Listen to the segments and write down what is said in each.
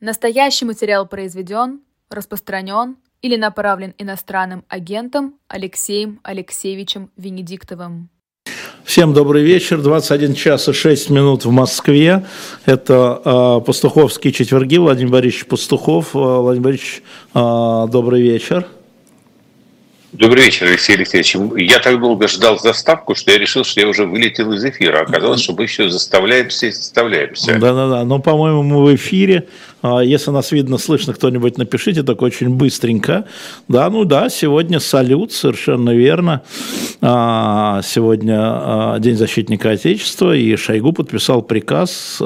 Настоящий материал произведен, распространен или направлен иностранным агентом Алексеем Алексеевичем Венедиктовым. Всем добрый вечер. 21 час и 6 минут в Москве. Это э, Пастуховские четверги. Владимир Борисович Пастухов. Э, Владимир Борисович, э, добрый вечер. Добрый вечер, Алексей Алексеевич. Я так долго ждал заставку, что я решил, что я уже вылетел из эфира. Оказалось, что мы еще заставляемся и заставляемся. Да-да-да. Но, по-моему, мы в эфире. А, если нас видно, слышно, кто-нибудь напишите, так очень быстренько. Да, ну да, сегодня салют, совершенно верно. А, сегодня а, День защитника Отечества, и Шойгу подписал приказ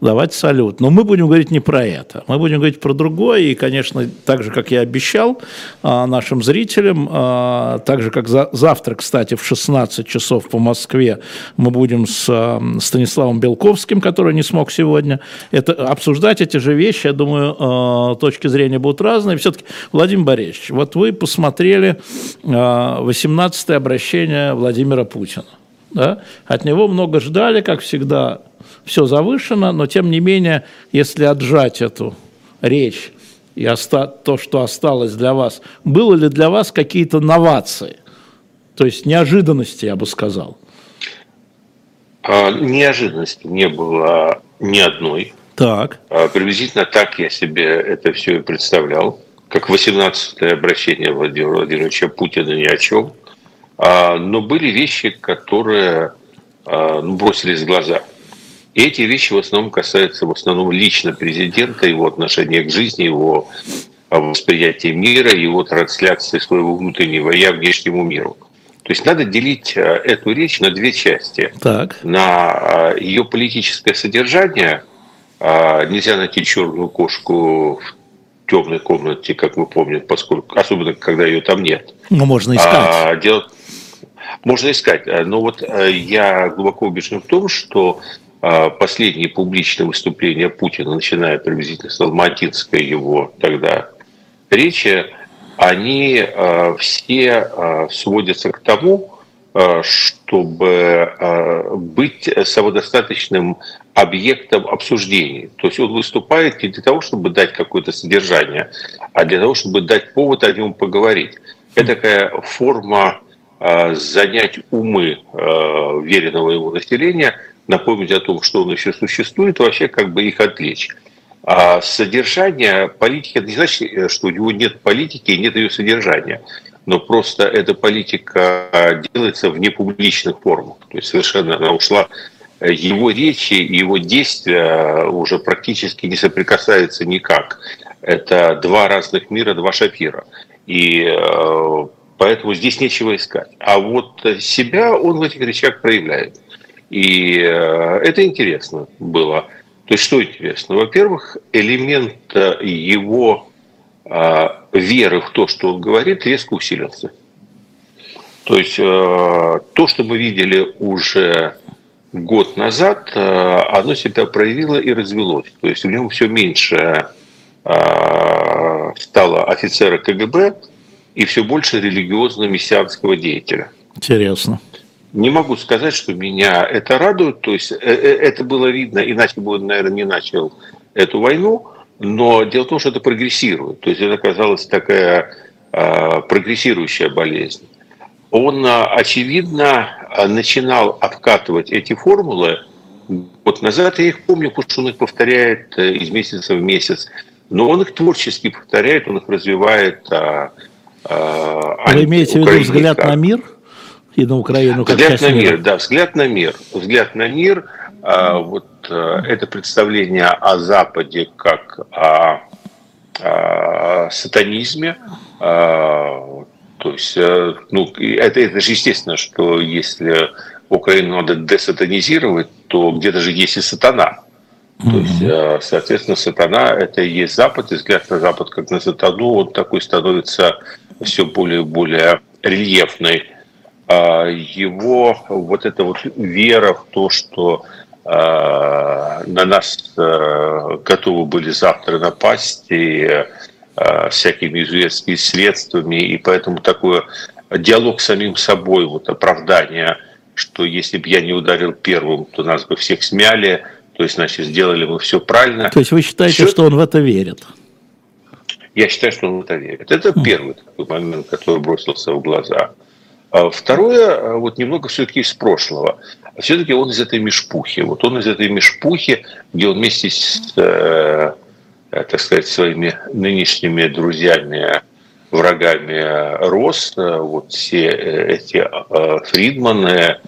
давать салют. Но мы будем говорить не про это. Мы будем говорить про другое. И, конечно, так же, как я обещал нашим зрителям, так же, как завтра, кстати, в 16 часов по Москве мы будем с Станиславом Белковским, который не смог сегодня, это, обсуждать эти же вещи, я думаю, э, точки зрения будут разные. Все-таки, Владимир Борисович, вот вы посмотрели 18-е э, обращение Владимира Путина. Да? От него много ждали, как всегда, все завышено, но тем не менее, если отжать эту речь и оста то, что осталось для вас, было ли для вас какие-то новации? То есть неожиданности, я бы сказал. А, неожиданности не было ни одной. Так. А, приблизительно так я себе это все и представлял, как 18-е обращение Владимира Владимировича Путина ни о чем. А, но были вещи, которые а, ну, бросились в глаза. И эти вещи в основном касаются в основном лично президента, его отношения к жизни, его восприятия мира, его трансляции своего внутреннего я внешнему миру. То есть надо делить эту речь на две части. Так. На ее политическое содержание – нельзя найти черную кошку в темной комнате, как мы помним, поскольку, особенно когда ее там нет. Ну, можно искать. А, дело, можно искать. Но вот э, я глубоко убежден в том, что а, последние публичные выступления Путина, начиная приблизительно с Алматинской его тогда речи, они а, все сводятся к тому, чтобы быть самодостаточным объектом обсуждений. То есть он выступает не для того, чтобы дать какое-то содержание, а для того, чтобы дать повод о нем поговорить. Это такая форма э, занять умы э, веренного его населения, напомнить о том, что он еще существует, вообще как бы их отвлечь. А содержание политики, это не значит, что у него нет политики и нет ее содержания, но просто эта политика делается в непубличных формах. То есть совершенно она ушла его речи, его действия уже практически не соприкасаются никак. Это два разных мира, два шапира. И э, поэтому здесь нечего искать. А вот себя он в этих речах проявляет. И э, это интересно было. То есть что интересно? Во-первых, элемент его э, веры в то, что он говорит, резко усилился. То есть то, что мы видели уже год назад э, оно себя проявило и развелось. То есть в нем все меньше э, стало офицера КГБ и все больше религиозно-мессианского деятеля. Интересно. Не могу сказать, что меня это радует. То есть э, это было видно, иначе бы он, наверное, не начал эту войну. Но дело в том, что это прогрессирует. То есть это оказалась такая прогрессирующая болезнь он, а, очевидно, а, начинал обкатывать эти формулы год назад. Я их помню, потому что он их повторяет э, из месяца в месяц. Но он их творчески повторяет, он их развивает. А, Вы имеете в виду взгляд на мир и на Украину? Как взгляд на мира? мир, да, взгляд на мир. Взгляд на мир. Вот э, это представление о Западе как о, о сатанизме, то есть, э, ну, это, это же естественно, что если Украину надо десатанизировать, то где-то же есть и сатана. Mm-hmm. То есть, э, соответственно, сатана – это и есть Запад, и взгляд на Запад как на сатану, он такой становится все более и более рельефной. А его вот эта вот вера в то, что на нас готовы были завтра напасть, и Э, всякими изуверскими средствами, и поэтому такой диалог с самим собой, вот оправдание, что если бы я не ударил первым, то нас бы всех смяли, То есть, значит, сделали мы все правильно. То есть вы считаете, все... что он в это верит? Я считаю, что он в это верит. Это первый такой момент, который бросился в глаза. А второе, вот немного все-таки из прошлого. Все-таки он из этой мешпухи. Вот он из этой мешпухи, где он вместе с, э, так сказать, своими нынешними друзьями, врагами рос. Вот все эти э, Фридманы,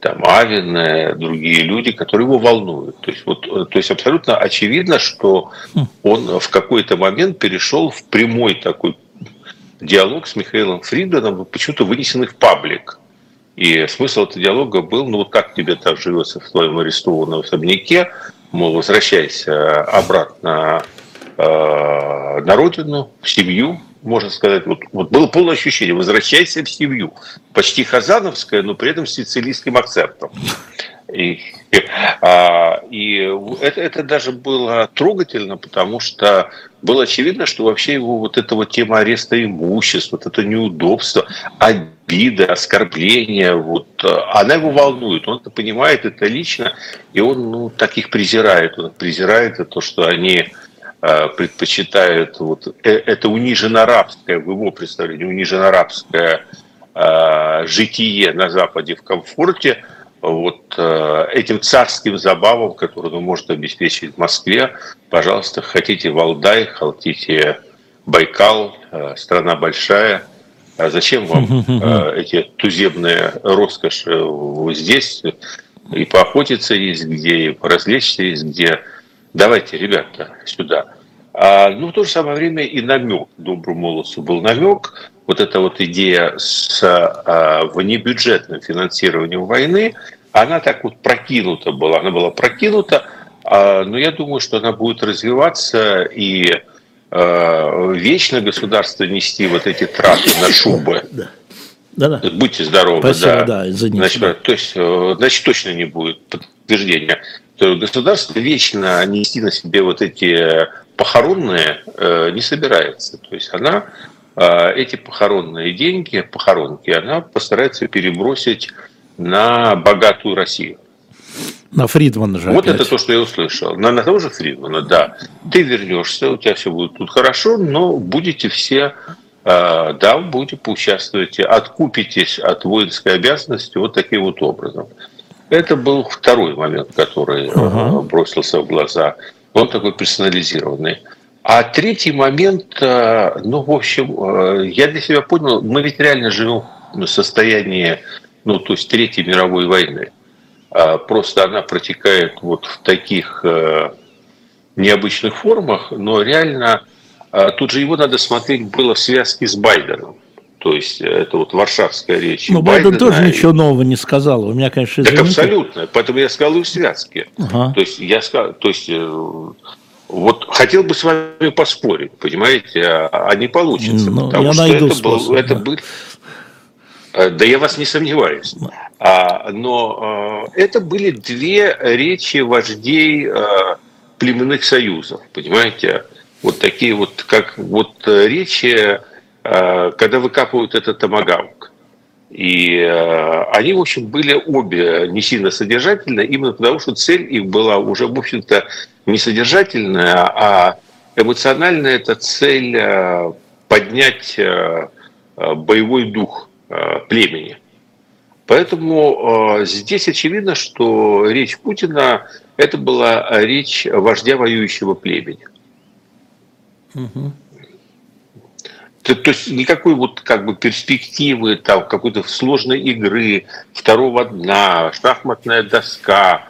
там Авин, другие люди, которые его волнуют. То есть, вот, то есть абсолютно очевидно, что он в какой-то момент перешел в прямой такой диалог с Михаилом Фридманом, почему-то вынесенный в паблик. И смысл этого диалога был, ну вот как тебе так живется в твоем арестованном особняке, мол, возвращайся обратно э, на родину, в семью, можно сказать, вот, вот было полное ощущение, возвращайся в семью. Почти хазановское, но при этом с сицилийским акцентом. И, а, и это, это даже было трогательно, потому что было очевидно, что вообще его вот эта вот тема ареста имущества, вот это неудобство, обида, оскорбления, вот, она его волнует, он это понимает, это лично, и он ну, таких презирает, он презирает то, что они Э, предпочитают вот э, это униженно-рабское, в его представлении, униженно-рабское э, житие на Западе в комфорте, вот этим царским забавам, которые он может обеспечить в Москве, пожалуйста, хотите Валдай, хотите Байкал, страна большая, а зачем вам эти туземные роскоши здесь? И поохотиться есть где, и поразвлечься есть где давайте, ребята, сюда. А, ну, в то же самое время и намек, доброму молодцу был намек, вот эта вот идея с а, внебюджетным финансированием войны, она так вот прокинута была, она была прокинута, а, но я думаю, что она будет развиваться и а, вечно государство нести вот эти траты на шубы. Да, да. Будьте здоровы, Спасибо, да. да значит, то есть, э, значит, точно не будет подтверждения то государство вечно нести на себе вот эти похоронные э, не собирается. То есть она э, эти похоронные деньги, похоронки, она постарается перебросить на богатую Россию. На Фридмана же. Вот опять. это то, что я услышал. На, на того же Фридмана, да. Ты вернешься, у тебя все будет тут хорошо, но будете все, э, да, будете поучаствуете, откупитесь от воинской обязанности вот таким вот образом. Это был второй момент, который uh бросился в глаза. Он такой персонализированный. А третий момент, э, ну, в общем, э, я для себя понял, мы ведь реально живем в состоянии, ну, то есть Третьей мировой войны. А просто она протекает вот в таких необычных формах, но реально тут же его надо смотреть было в связке с Байденом. То есть э, это вот варшавская речь. Но Байден тоже и... ничего нового не сказал. У меня, конечно, извините. Так абсолютно. Поэтому я сказал и в связке. Ага. То есть я сказал, то есть э, вот хотел бы с вами поспорить, понимаете, а, а не получится. Ну, потому что это, способ, был, это да. был, э, да я вас не сомневаюсь. А, но а, это были две речи вождей а, племенных союзов, понимаете? Вот такие вот, как вот речи Э, когда выкапывают этот томагавк. И э, они, в общем, были обе не сильно содержательные, именно потому что цель их была уже, в общем-то, не содержательная, а эмоциональная это цель э, поднять боевой дух племени. Поэтому здесь очевидно, что речь Путина это была речь вождя воюющего племени. Угу. То, то есть никакой вот как бы перспективы там какой-то сложной игры, второго дна, шахматная доска.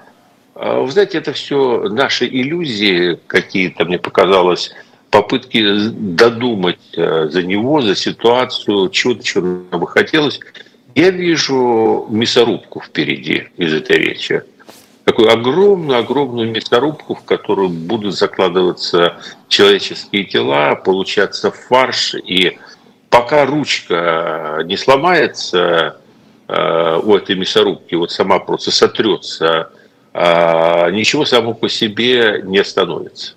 А, вы знаете, это все наши иллюзии какие-то, мне показалось, попытки додумать э, за него, за ситуацию, чего-то, чего бы хотелось. Я вижу мясорубку впереди из этой речи такую огромную-огромную мясорубку, в которую будут закладываться человеческие тела, получаться фарш. И пока ручка не сломается э, у этой мясорубки, вот сама просто сотрется, э, ничего само по себе не остановится.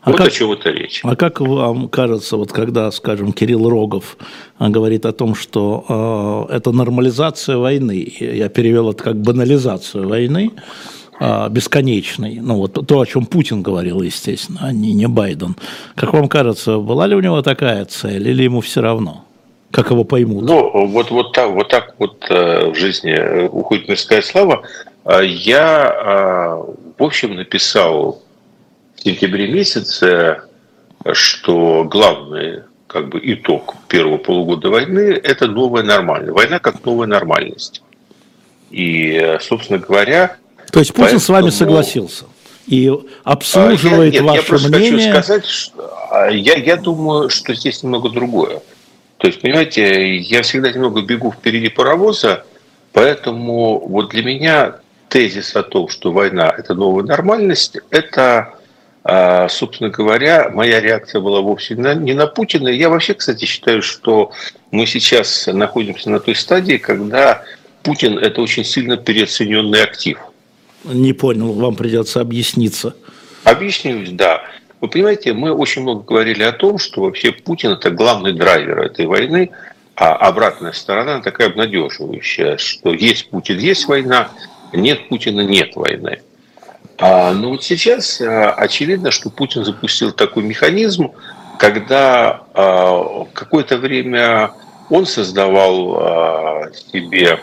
А вот как, о чем это речь. А как вам кажется, вот когда, скажем, Кирилл Рогов э, говорит о том, что э, это нормализация войны, я перевел это как банализацию войны, бесконечный. Ну, вот то, о чем Путин говорил, естественно, а не, не Байден. Как вам кажется, была ли у него такая цель, или ему все равно? Как его поймут? Ну, вот, вот, так, вот так вот э, в жизни э, уходит мирская слава. А я, в общем, написал в сентябре месяце, что главный как бы итог первого полугода войны – это новая нормальность. Война как новая нормальность. И, собственно говоря, то есть Путин Поэтому... с вами согласился и обслуживает я, нет, ваше я просто мнение. Хочу сказать, что, а, я, я думаю, что здесь немного другое. То есть, понимаете, я всегда немного бегу впереди паровоза, поэтому вот для меня тезис о том, что война – это новая нормальность, это, а, собственно говоря, моя реакция была вовсе не на Путина. Я вообще, кстати, считаю, что мы сейчас находимся на той стадии, когда Путин – это очень сильно переоцененный актив – не понял, вам придется объясниться. Объяснюсь, да. Вы понимаете, мы очень много говорили о том, что вообще Путин это главный драйвер этой войны, а обратная сторона такая обнадеживающая, что есть Путин, есть война, нет Путина, нет войны. А, но вот сейчас а, очевидно, что Путин запустил такой механизм, когда а, какое-то время он создавал а, себе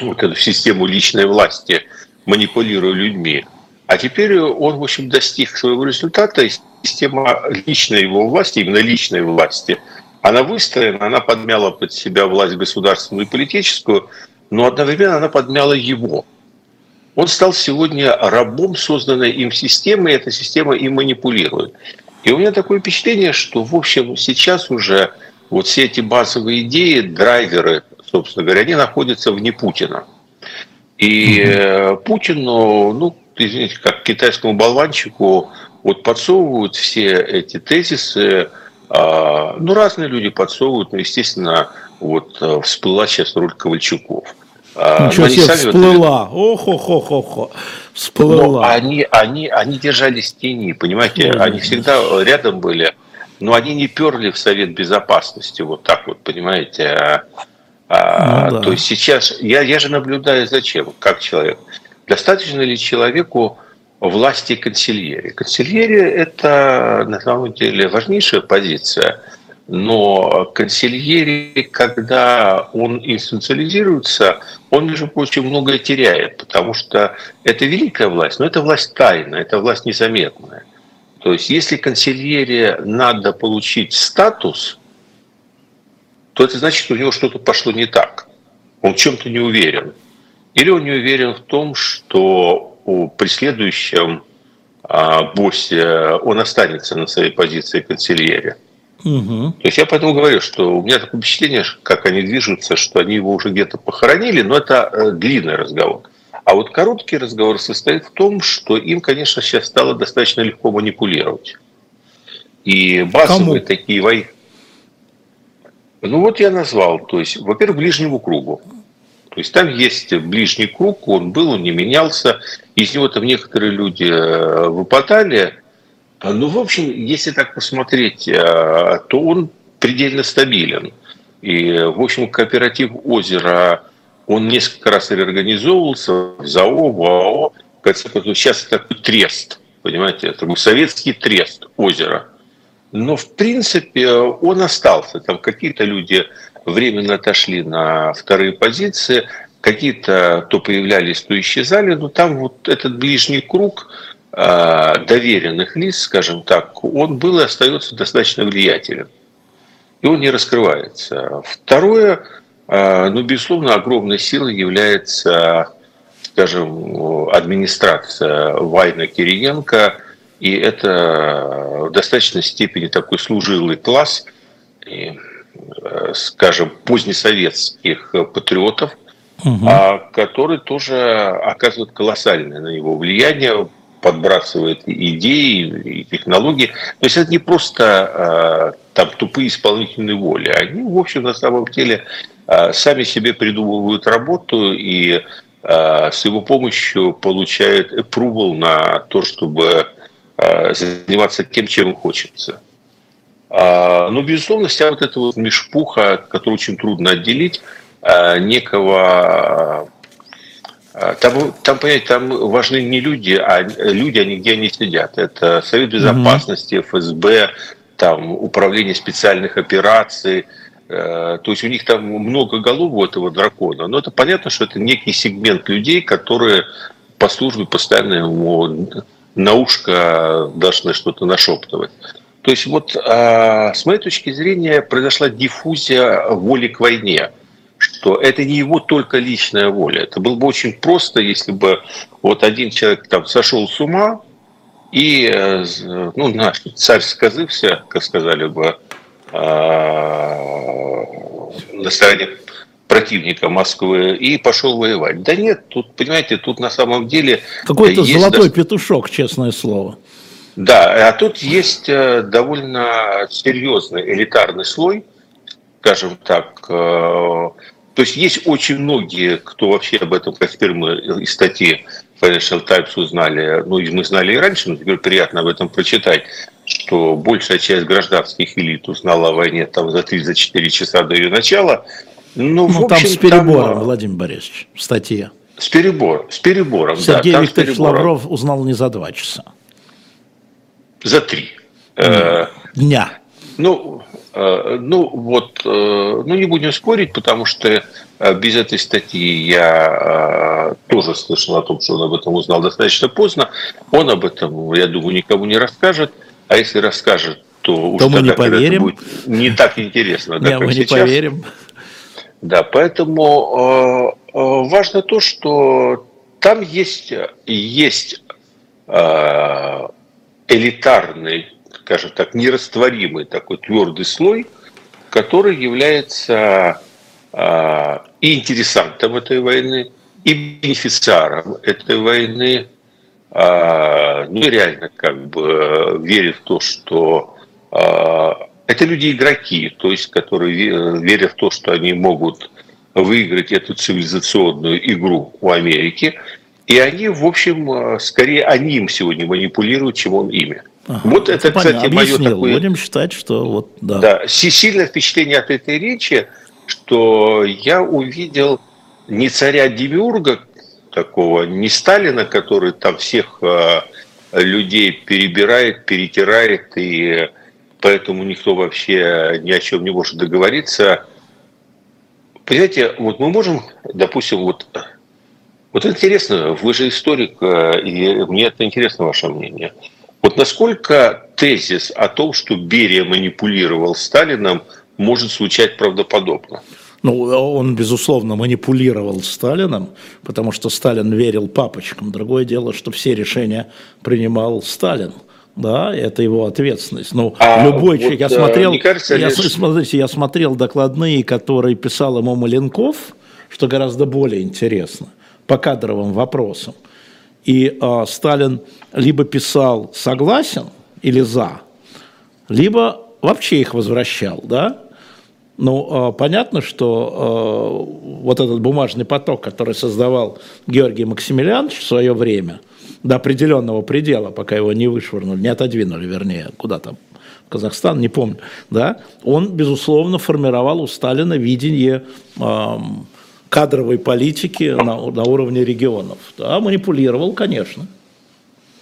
вот эту систему личной власти – манипулируя людьми. А теперь он, в общем, достиг своего результата, и система личной его власти, именно личной власти, она выстроена, она подмяла под себя власть государственную и политическую, но одновременно она подмяла его. Он стал сегодня рабом созданной им системы, и эта система им манипулирует. И у меня такое впечатление, что, в общем, сейчас уже вот все эти базовые идеи, драйверы, собственно говоря, они находятся вне Путина. И угу. Путину, ну, извините, как китайскому болванчику, вот подсовывают все эти тезисы, а, ну, разные люди подсовывают, но, естественно, вот э, всплыла сейчас роль Ковальчуков. А, Ничего себе, всплыла. Ох-ох-ох-ох. Всплыла. Но они, они, они держались в тени, понимаете, Ой, они всегда рядом были, но они не перли в Совет Безопасности, вот так вот, понимаете. А а, ну, да. То есть сейчас я, я же наблюдаю зачем, как человек. Достаточно ли человеку власти консильери? Консильери – это на самом деле важнейшая позиция, но консильери, когда он институциализируется, он, между прочим, многое теряет, потому что это великая власть, но это власть тайная, это власть незаметная. То есть если консильере надо получить статус – то это значит, что у него что-то пошло не так. Он в чем-то не уверен. Или он не уверен в том, что при следующем а, боссе он останется на своей позиции канцельере. Угу. То есть я поэтому говорю, что у меня такое впечатление, как они движутся, что они его уже где-то похоронили, но это э, длинный разговор. А вот короткий разговор состоит в том, что им, конечно, сейчас стало достаточно легко манипулировать. И базовые Кому? такие войны. Ну вот я назвал, то есть, во-первых, ближнему кругу. То есть там есть ближний круг, он был, он не менялся, из него там некоторые люди э, выпадали. Ну, в общем, если так посмотреть, э, то он предельно стабилен. И, в общем, кооператив озера, он несколько раз реорганизовывался в ЗАО, в АО. Сейчас это такой трест, понимаете, это советский трест озера – но, в принципе, он остался. Там какие-то люди временно отошли на вторые позиции, какие-то то появлялись, то исчезали, но там вот этот ближний круг а, доверенных лиц, скажем так, он был и остается достаточно влиятелен. И он не раскрывается. Второе, а, ну, безусловно, огромной силой является, скажем, администрация Вайна Кириенко – и это в достаточной степени такой служилый класс, э, скажем, позднесоветских патриотов, угу. который тоже оказывает колоссальное на него влияние, подбрасывает идеи и технологии. То есть это не просто а, там тупые исполнительные воли. Они, в общем, на самом деле а, сами себе придумывают работу и с его помощью получают approval на то, чтобы заниматься тем, чем хочется. А, но, безусловно, вся вот эта вот межпуха, которую очень трудно отделить, э, некого А, там, там, понимаете, там важны не люди, а люди, они где они сидят. Это Совет Безопасности, ФСБ, там, Управление специальных операций. Э, то есть у них там много голов у этого дракона. Но это понятно, что это некий сегмент людей, которые по службе постоянно ему на ушко должны что-то нашептывать. То есть вот а, с моей точки зрения произошла диффузия воли к войне что это не его только личная воля. Это было бы очень просто, если бы вот один человек там сошел с ума, и, э, ну, наш царь сказывся, как сказали бы, а, на стороне противника Москвы и пошел воевать. Да нет, тут, понимаете, тут на самом деле... Какой-то золотой до... петушок, честное слово. Да, а тут есть э, довольно серьезный элитарный слой, скажем так, э, то есть есть очень многие, кто вообще об этом, теперь мы из статьи Financial Times узнали, ну, мы знали и раньше, но теперь приятно об этом прочитать, что большая часть гражданских элит узнала о войне там за 3-4 часа до ее начала. Ну, ну общем, там с перебором, там, Владимир Борисович, в статье. С перебором, с перебором, Сергей да, Викторович Лавров узнал не за два часа. За три. Дня. Ну, Э, ну вот, э, ну не будем спорить, потому что э, без этой статьи я тоже слышал о том, что он об этом узнал достаточно поздно. Он об этом, я думаю, никому не расскажет. А если расскажет, то, то уж мы не поверим. будет не так интересно. Да, мы не поверим. Да, поэтому важно то, что там есть, есть элитарный скажем так, нерастворимый такой твердый слой, который является э, и интересантом этой войны, и бенефициаром этой войны, э, ну реально как бы верит в то, что э, это люди-игроки, то есть которые верят в то, что они могут выиграть эту цивилизационную игру у Америки, и они, в общем, скорее они им сегодня манипулируют, чем он ими. Ага, вот это, это кстати, мое такое... Будем считать, что вот, да. Да, сильное впечатление от этой речи, что я увидел не царя Демиурга такого, не Сталина, который там всех э, людей перебирает, перетирает, и поэтому никто вообще ни о чем не может договориться. Понимаете, вот мы можем, допустим, вот, вот интересно, вы же историк, э, и мне это интересно ваше мнение – вот насколько тезис о том, что Берия манипулировал Сталином, может звучать правдоподобно? Ну, он, безусловно, манипулировал Сталином, потому что Сталин верил папочкам. Другое дело, что все решения принимал Сталин. Да, это его ответственность. Ну, а любой вот, человек, я смотрел, кажется, я, лишь... смотрите, я смотрел докладные, которые писал ему Маленков, что гораздо более интересно, по кадровым вопросам. И э, Сталин либо писал согласен или за, либо вообще их возвращал, да? Ну, э, понятно, что э, вот этот бумажный поток, который создавал Георгий Максимилианович в свое время, до определенного предела, пока его не вышвырнули, не отодвинули, вернее, куда там, в Казахстан, не помню, да, он, безусловно, формировал у Сталина видение э, кадровой политики на, на уровне регионов. Да, манипулировал, конечно.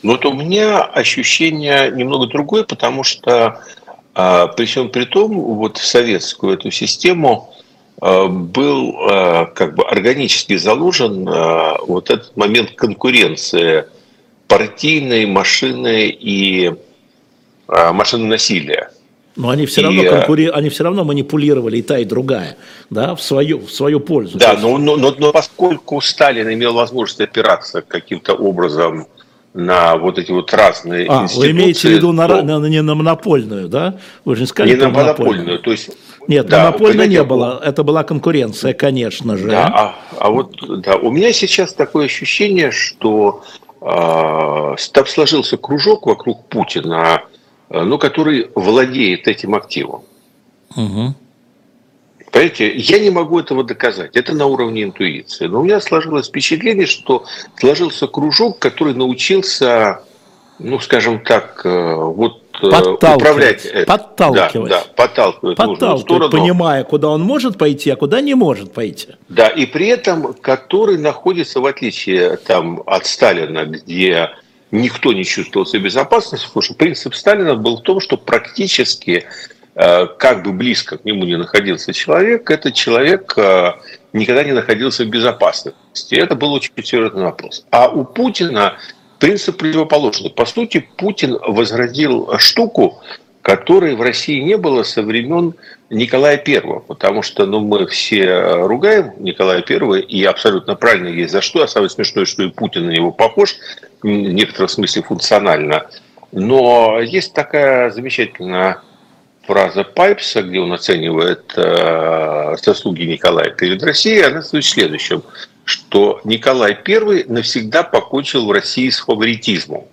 Вот у меня ощущение немного другое, потому что а, при всем при том, вот в советскую эту систему а, был а, как бы органически заложен вот этот момент конкуренции партийной, машины и машины насилия. Но они все, равно и, конкури... они все равно манипулировали и та, и другая, да, в свою, в свою пользу. Да, но, но, но, но поскольку Сталин имел возможность опираться каким-то образом на вот эти вот разные а, институции. Вы имеете в виду на, то... на, не на монопольную, да? Вы же не сказали Не на монопольную, монопольную. то есть... Нет, да, монопольной не было, это была конкуренция, конечно же. Да, а, а вот, да, у меня сейчас такое ощущение, что э, там сложился кружок вокруг Путина, Э, ну, который владеет этим активом. Угу. Понимаете, я не могу этого доказать. Это на уровне интуиции. Но у меня сложилось впечатление, что сложился кружок, который научился, ну, скажем так, э, вот управлять, подталкивать, да, да, подталкивать, подталкивать сторону, понимая, куда он может пойти, а куда не может пойти. Да, и при этом, который находится в отличие там от Сталина, где никто не чувствовал себя безопасности, потому что принцип Сталина был в том, что практически э, как бы близко к нему не находился человек, этот человек э, никогда не находился в безопасности. Это был очень серьезный вопрос. А у Путина принцип противоположный. По сути, Путин возродил штуку, которой в России не было со времен Николая Первого, потому что ну, мы все ругаем Николая Первого, и абсолютно правильно есть за что, а самое смешное, что и Путин на него похож, в некотором смысле функционально. Но есть такая замечательная фраза Пайпса, где он оценивает э, заслуги Николая перед Россией, она стоит следующим, что Николай I навсегда покончил в России с фаворитизмом.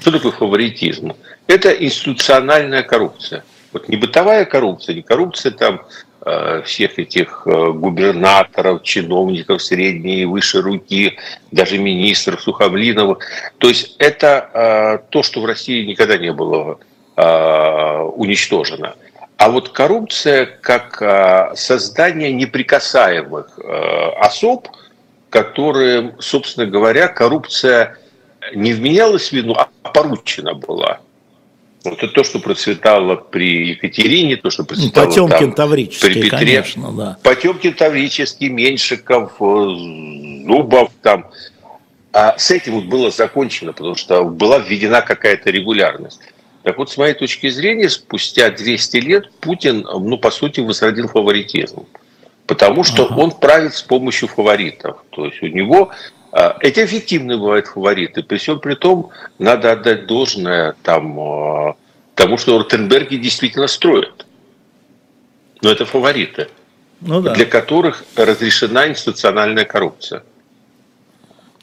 Что такое фаворитизм? Это институциональная коррупция. Вот не бытовая коррупция, не коррупция там э, всех этих э, губернаторов, чиновников средней и высшей руки, даже министров Сухомлинова. То есть это э, то, что в России никогда не было уничтожено. А вот коррупция как создание неприкасаемых особ, которые, собственно говоря, коррупция не вменялась в вину, а поручена была. Вот это то, что процветало при Екатерине, то, что ну, процветало Потемкин, там, при Петре. Конечно, да. Потемкин, Таврический, Меньшиков, э, Зубов там. А с этим вот было закончено, потому что была введена какая-то регулярность. Так вот, с моей точки зрения, спустя 200 лет Путин, ну, по сути, возродил фаворитизм. Потому что ага. он правит с помощью фаворитов. То есть у него а, эти эффективные бывают фавориты. При всем при том, надо отдать должное там, а, тому, что Ротенберги действительно строят. Но это фавориты, ну, да. для которых разрешена институциональная коррупция.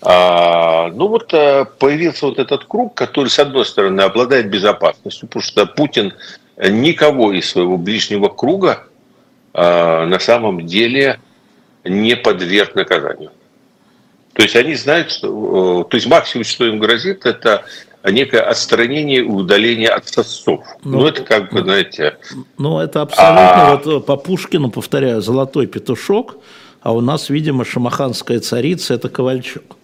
А, ну вот э, появился вот этот круг, который, с одной стороны, обладает безопасностью, потому что Путин никого из своего ближнего круга а, на самом деле не подверг наказанию. То есть они знают, что, э, то есть максимум, что им грозит, это некое отстранение и удаление от сосцов. Ну, ну, это как бы, знаете... Ну, это абсолютно, а... вот э, по Пушкину, повторяю, золотой петушок, а у нас, видимо, шамаханская царица – это Ковальчук.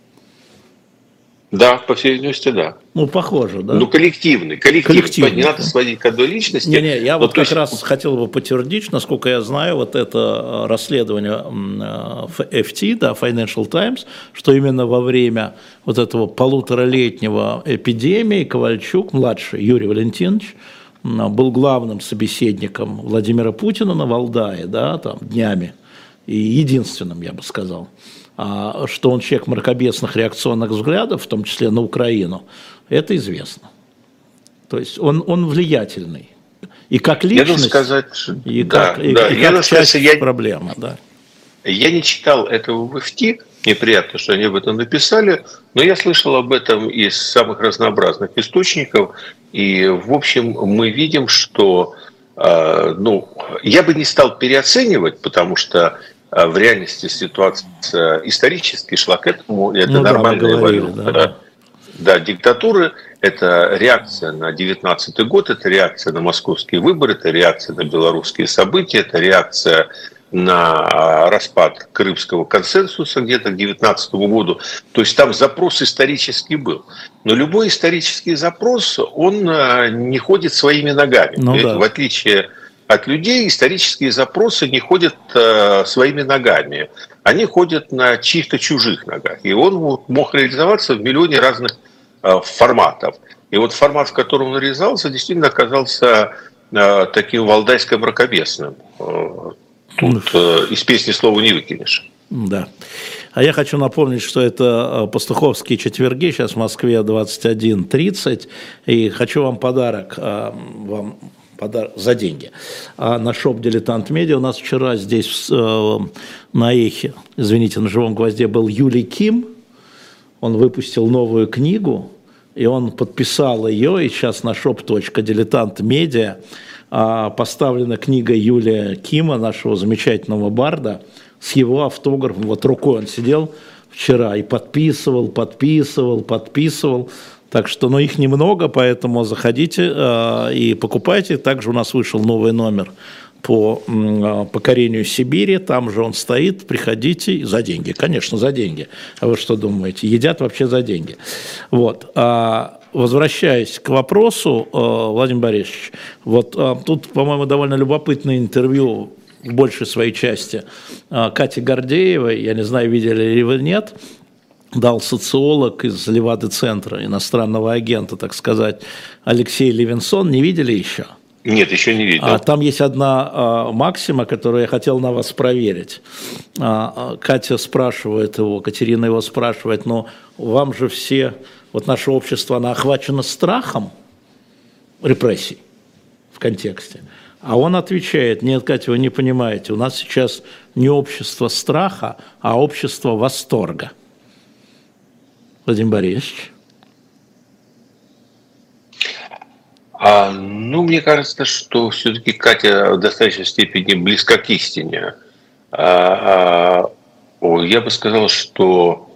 Да, по всей видимости, да. Ну, похоже, да. Ну, коллективный. Коллективный. коллективный не надо сводить к одной личности. Не-не, я вот как есть... раз хотел бы подтвердить, насколько я знаю, вот это э, расследование FT, да, Financial Times, что именно во время вот этого полуторалетнего эпидемии Ковальчук, младший Юрий Валентинович, был главным собеседником Владимира Путина на Валдае, да, там, днями, и единственным, я бы сказал. А что он человек мракобесных реакционных взглядов, в том числе на Украину, это известно. То есть он, он влиятельный. И как личность, сказать, и да, как, и, да. и как часть сказать, я, проблемы. Да. Я не читал этого в ИФТИ, мне приятно, что они об этом написали, но я слышал об этом из самых разнообразных источников, и, в общем, мы видим, что э, ну, я бы не стал переоценивать, потому что а в реальности ситуация исторически шла к этому, это ну, нормальная да, эволюция. Да, да. диктатуры – это реакция на 19 год, это реакция на московские выборы, это реакция на белорусские события, это реакция на распад Крымского консенсуса где-то к 19 году. То есть там запрос исторический был. Но любой исторический запрос, он а, не ходит своими ногами. Ну, да. В отличие от людей исторические запросы не ходят э, своими ногами. Они ходят на чьих-то чужих ногах. И он мог реализоваться в миллионе разных э, форматов. И вот формат, в котором он реализовался, действительно оказался э, таким валдайско-мракобесным. Э, тут э, из песни слова не выкинешь. Да. А я хочу напомнить, что это э, пастуховские четверги, сейчас в Москве 21.30, и хочу вам подарок, э, вам подар... за деньги. А на шоп «Дилетант Медиа» у нас вчера здесь э, на эхе, извините, на живом гвозде был Юлий Ким. Он выпустил новую книгу, и он подписал ее, и сейчас на shop.diletant медиа а, поставлена книга Юлия Кима, нашего замечательного барда, с его автографом. Вот рукой он сидел вчера и подписывал, подписывал, подписывал. Так что, ну, их немного, поэтому заходите э, и покупайте. Также у нас вышел новый номер по э, покорению Сибири, там же он стоит, приходите за деньги, конечно, за деньги. А вы что думаете? Едят вообще за деньги. Вот. А, возвращаясь к вопросу, э, Владимир Борисович, вот э, тут, по-моему, довольно любопытное интервью в большей своей части э, Кати Гордеевой, я не знаю, видели ли вы, нет, дал социолог из Левады-центра, иностранного агента, так сказать, Алексей Левинсон. Не видели еще? Нет, еще не видел. А, там есть одна а, максима, которую я хотел на вас проверить. А, а Катя спрашивает его, Катерина его спрашивает, но вам же все, вот наше общество, оно охвачено страхом репрессий в контексте. А он отвечает, нет, Катя, вы не понимаете, у нас сейчас не общество страха, а общество восторга. Владимир Борисович. А, ну, мне кажется, что все-таки Катя в достаточной степени близка к истине. А, а, я бы сказал, что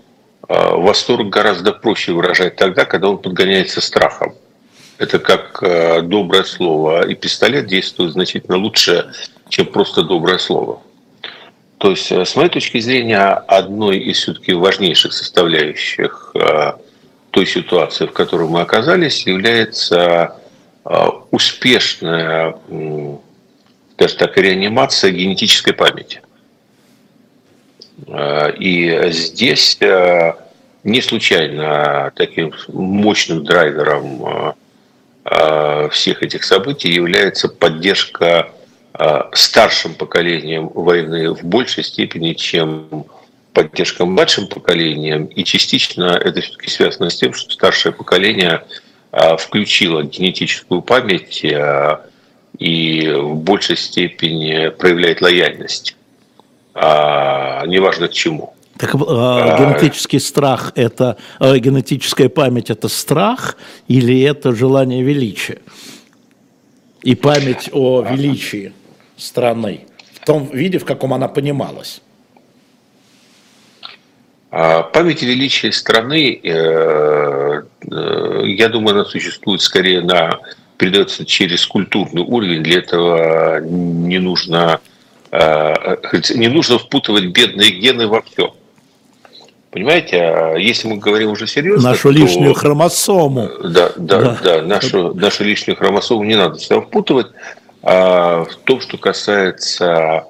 а, восторг гораздо проще выражать тогда, когда он подгоняется страхом. Это как а, доброе слово. И пистолет действует значительно лучше, чем просто доброе слово. То есть, э, с моей точки зрения, одной из все-таки важнейших составляющих а, той ситуации, в которой мы оказались, является а, успешная, скажем так, реанимация генетической памяти. И здесь не случайно таким мощным драйвером всех этих событий является поддержка старшим поколением войны в большей степени, чем поддержка младшим поколением. И частично это все-таки связано с тем, что старшее поколение – а, включила генетическую память а, и в большей степени проявляет лояльность, а, неважно к чему. Так а, генетический страх это генетическая память это страх или это желание величия и память о величии страны в том виде, в каком она понималась. А память величия страны, э, э, я думаю, она существует скорее на передается через культурный уровень. Для этого не нужно, э, не нужно впутывать бедные гены во все. Понимаете, а если мы говорим уже серьезно, нашу то, лишнюю хромосому, да, да, да, да нашу нашу лишнюю хромосому не надо сюда впутывать. А в том, что касается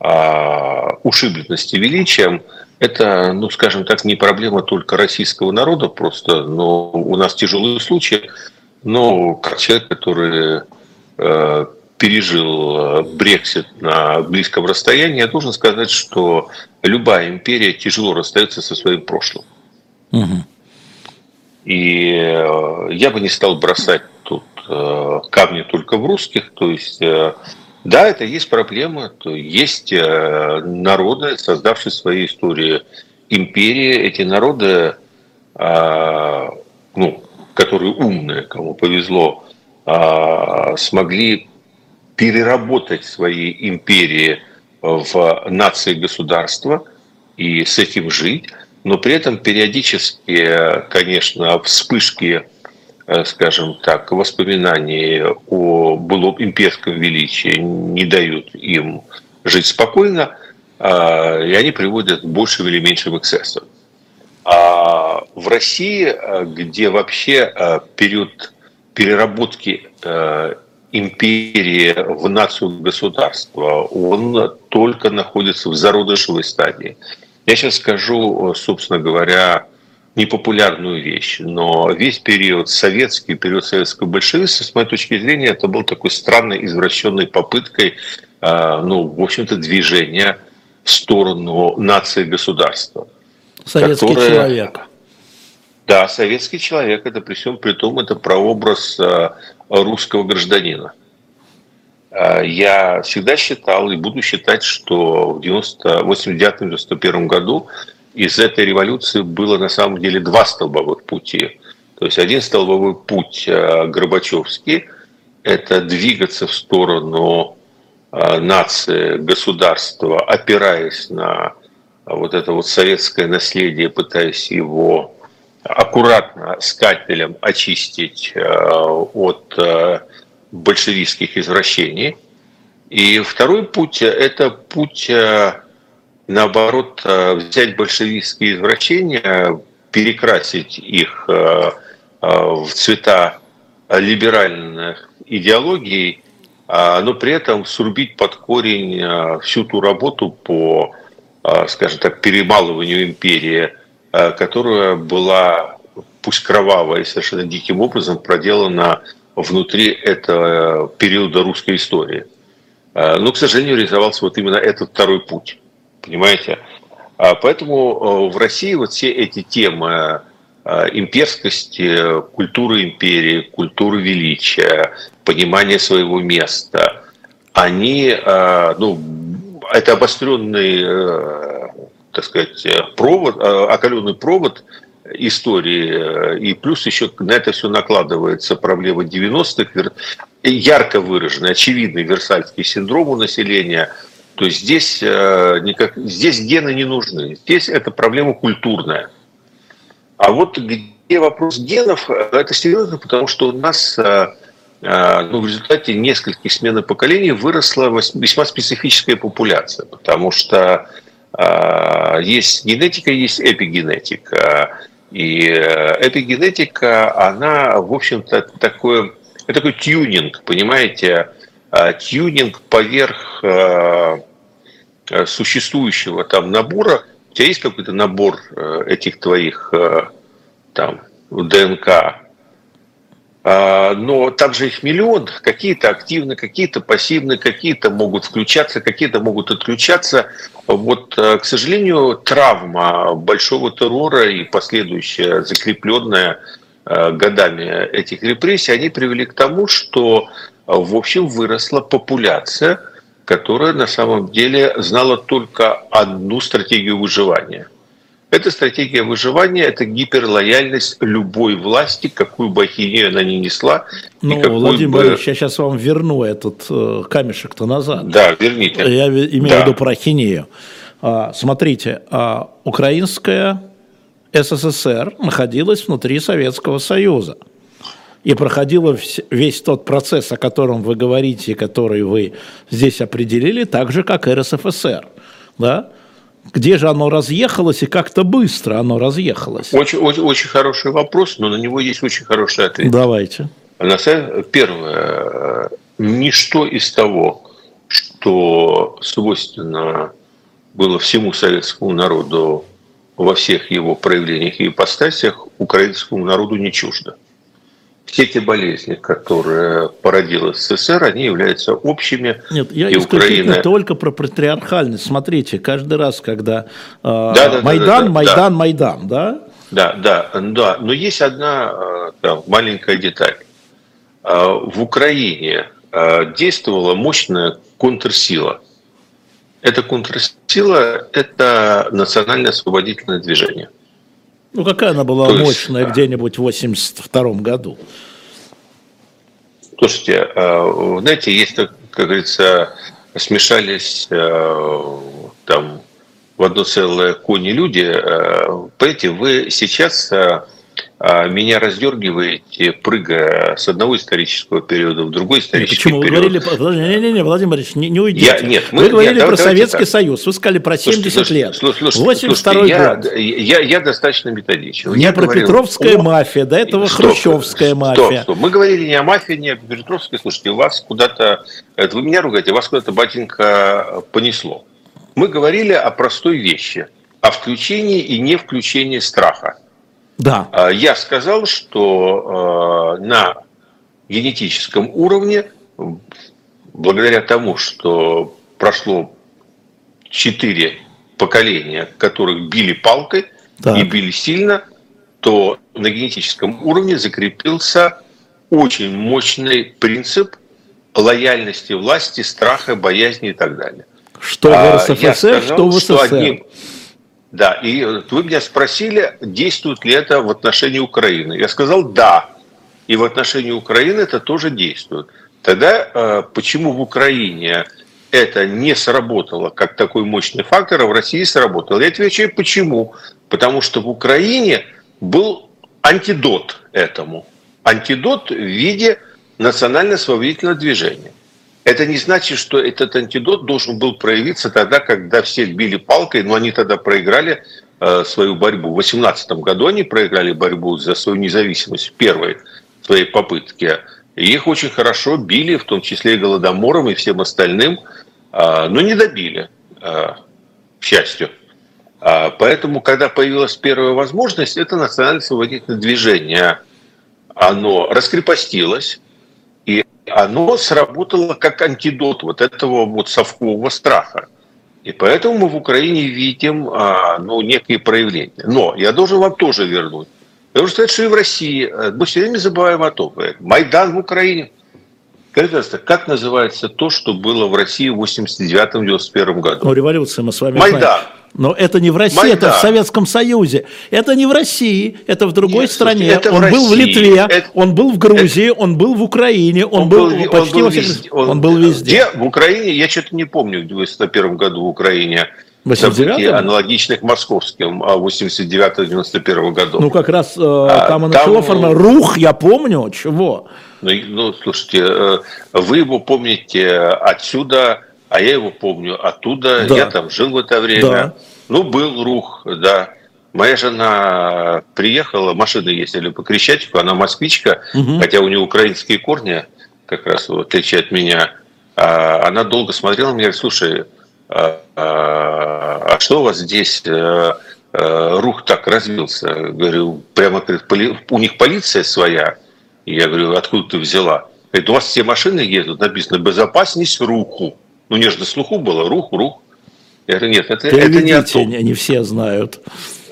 а, ушибленности величием, это, ну, скажем так, не проблема только российского народа, просто, но у нас тяжелые случаи. Но как человек, который э, пережил э, Брексит на близком расстоянии, я должен сказать, что любая империя тяжело расстается со своим прошлым. Угу. И э, я бы не стал бросать камни только в русских, то есть э, да, это есть проблема. То есть э, народы, создавшие свои истории империи, эти народы, ну, которые умные, кому повезло, смогли переработать свои империи в нации государства и с этим жить, но при этом периодически, конечно, вспышки Э, скажем так, воспоминаний о былом имперском величии не дают им жить спокойно, а, и они приводят к большим или меньшим эксцессам. А в России, э, где вообще э, период переработки империи в нацию государства, он только находится в зародышевой стадии. Я сейчас скажу, собственно говоря, непопулярную вещь, но весь период советский, период советского большевизма, с моей точки зрения, это был такой странной, извращенной попыткой, а, ну, в общем-то, движения в сторону нации государства. Советский которое... человек. Да, советский человек, это при всем при том, это прообраз а, русского гражданина. А, я всегда считал и буду считать, что в 89-91 году из этой революции было на самом деле два столбовых пути. То есть один столбовой путь э, Горбачевский – это двигаться в сторону э, нации, государства, опираясь на вот это вот советское наследие, пытаясь его аккуратно скальпелем очистить э, от э, большевистских извращений. И второй путь – это путь, э, наоборот, взять большевистские извращения, перекрасить их в цвета либеральных идеологий, а, но при этом срубить под корень всю ту работу по, скажем так, перемалыванию империи – Э, которая была, пусть кровавая и совершенно диким образом проделана внутри этого периода русской истории. Э, но, к сожалению, реализовался вот именно этот второй путь. Понимаете? А поэтому э, в России вот все эти темы имперскости, культуры империи, культуры величия, понимания своего места, они, ну, это обостренный так сказать, э, провод, э, окаленный провод истории, и плюс еще на это все накладывается проблема 90-х, ярко выраженный, очевидный версальский синдром у населения. То есть здесь, э, никак, здесь гены не нужны, здесь это проблема культурная. А вот где вопрос генов, это серьезно, потому что у нас ну, в результате нескольких смен поколений выросла весьма специфическая популяция, потому что есть генетика, есть эпигенетика. И э, эпигенетика, она, в общем-то, такой, это такой тюнинг, понимаете, тюнинг поверх э, существующего там набора. У тебя есть какой-то набор э, этих твоих там ДНК, а, но также их миллион, какие-то активны, какие-то пассивны, какие-то могут включаться, какие-то могут отключаться. Вот, э, к сожалению, травма большого террора и последующая закрепленная э, годами этих репрессий, они привели к тому, что, в общем, выросла популяция, которая на самом деле знала только одну стратегию выживания – это стратегия выживания, это гиперлояльность любой власти, какую бы ахинею она ни несла. Ну, Владимир бы... Борисович, я сейчас вам верну этот э, камешек-то назад. Да, верните. Я имею да. в виду про ахинею. А, смотрите, а, украинская СССР находилась внутри Советского Союза. И проходила весь тот процесс, о котором вы говорите, который вы здесь определили, так же, как и РСФСР. Да? Где же оно разъехалось и как-то быстро оно разъехалось? Очень, очень, очень хороший вопрос, но на него есть очень хороший ответ. Давайте. Первое. Ничто из того, что свойственно было всему советскому народу во всех его проявлениях и ипостасях, украинскому народу не чуждо все те болезни, которые породила СССР, они являются общими. Нет, я и Украина... только про патриархальность. Смотрите, каждый раз, когда э, да, да, Майдан, да, да, Майдан, да. Майдан, да? Да, да, да. Но есть одна там, маленькая деталь. В Украине действовала мощная контрсила. Эта контрсила – это национальное освободительное движение – ну, какая она была То мощная есть, где-нибудь в 82 году? Слушайте, э, знаете, есть, как говорится, смешались э, там в одно целое кони люди. Э, понимаете, вы сейчас меня раздергиваете, прыгая с одного исторического периода в другой исторический Почему? период. Вы говорили, не, не, не, Владимир Борисович, не, не уйдите. Я, нет, мы, вы говорили нет, про Советский так. Союз, вы сказали про 70 слушайте, лет. Слушайте, 82 я, год. Я, я достаточно методичен. Не я про говорил, Петровская о... мафия, до этого стоп, Хрущевская мафия. Стоп, стоп. Мы говорили не о мафии, не о Петровской. Слушайте, у вас куда-то, это вы меня ругаете, вас куда-то, батенька, понесло. Мы говорили о простой вещи, о включении и не включении страха. Да. А, я сказал, что а, на генетическом уровне, благодаря тому, что прошло четыре поколения, которых били палкой так. и били сильно, то на генетическом уровне закрепился очень мощный принцип лояльности власти, страха, боязни и так далее. Что в а, РСФСР, сказал, что в СССР. Что одним, да, и вы меня спросили, действует ли это в отношении Украины. Я сказал да. И в отношении Украины это тоже действует. Тогда э, почему в Украине это не сработало как такой мощный фактор, а в России сработало? Я отвечаю, почему? Потому что в Украине был антидот этому. Антидот в виде национально-освободительного движения. Это не значит, что этот антидот должен был проявиться тогда, когда всех били палкой, но они тогда проиграли э, свою борьбу. В 18 году они проиграли борьбу за свою независимость в первой своей попытке. И их очень хорошо били, в том числе и Голодомором, и всем остальным, э, но не добили, э, к счастью. А, поэтому, когда появилась первая возможность, это национально-освободительное движение, оно раскрепостилось, оно сработало как антидот вот этого вот совкового страха. И поэтому мы в Украине видим а, ну, некие проявления. Но я должен вам тоже вернуть. Я должен сказать, что и в России, э, мы все время забываем о том, Майдан в Украине. Скажите, как называется то, что было в России в 89-91 году? Ну, революция мы с вами Майдан. знаем. Но это не в России, Майдан. это в Советском Союзе. Это не в России, это в другой Нет, стране. Это он в был России. в Литве, это... он был в Грузии, это... он был в Украине, он, он был, был почти он был везде. Он, он был везде. Где? В Украине? Я что-то не помню в 91 году в Украине. Событий аналогичных московским 89-91 году. Ну, как раз э, а, там и начало формировать. Рух, я помню, чего? Ну, ну, слушайте, э, вы его помните отсюда а я его помню оттуда, да. я там жил в это время. Да. Ну, был рух, да. Моя жена приехала, машины ездили по Крещатику, она москвичка, угу. хотя у нее украинские корни, как раз в отличие от меня. А она долго смотрела на меня и говорит, слушай, а, а, а что у вас здесь а, а, рух так развился? Говорю, прямо у них полиция своя. Я говорю, откуда ты взяла? Говорит, у вас все машины едут, написано «безопасность руху». Ну, нежно слуху было, рух, рух. Говорю, нет, это, это не о том. не все знают.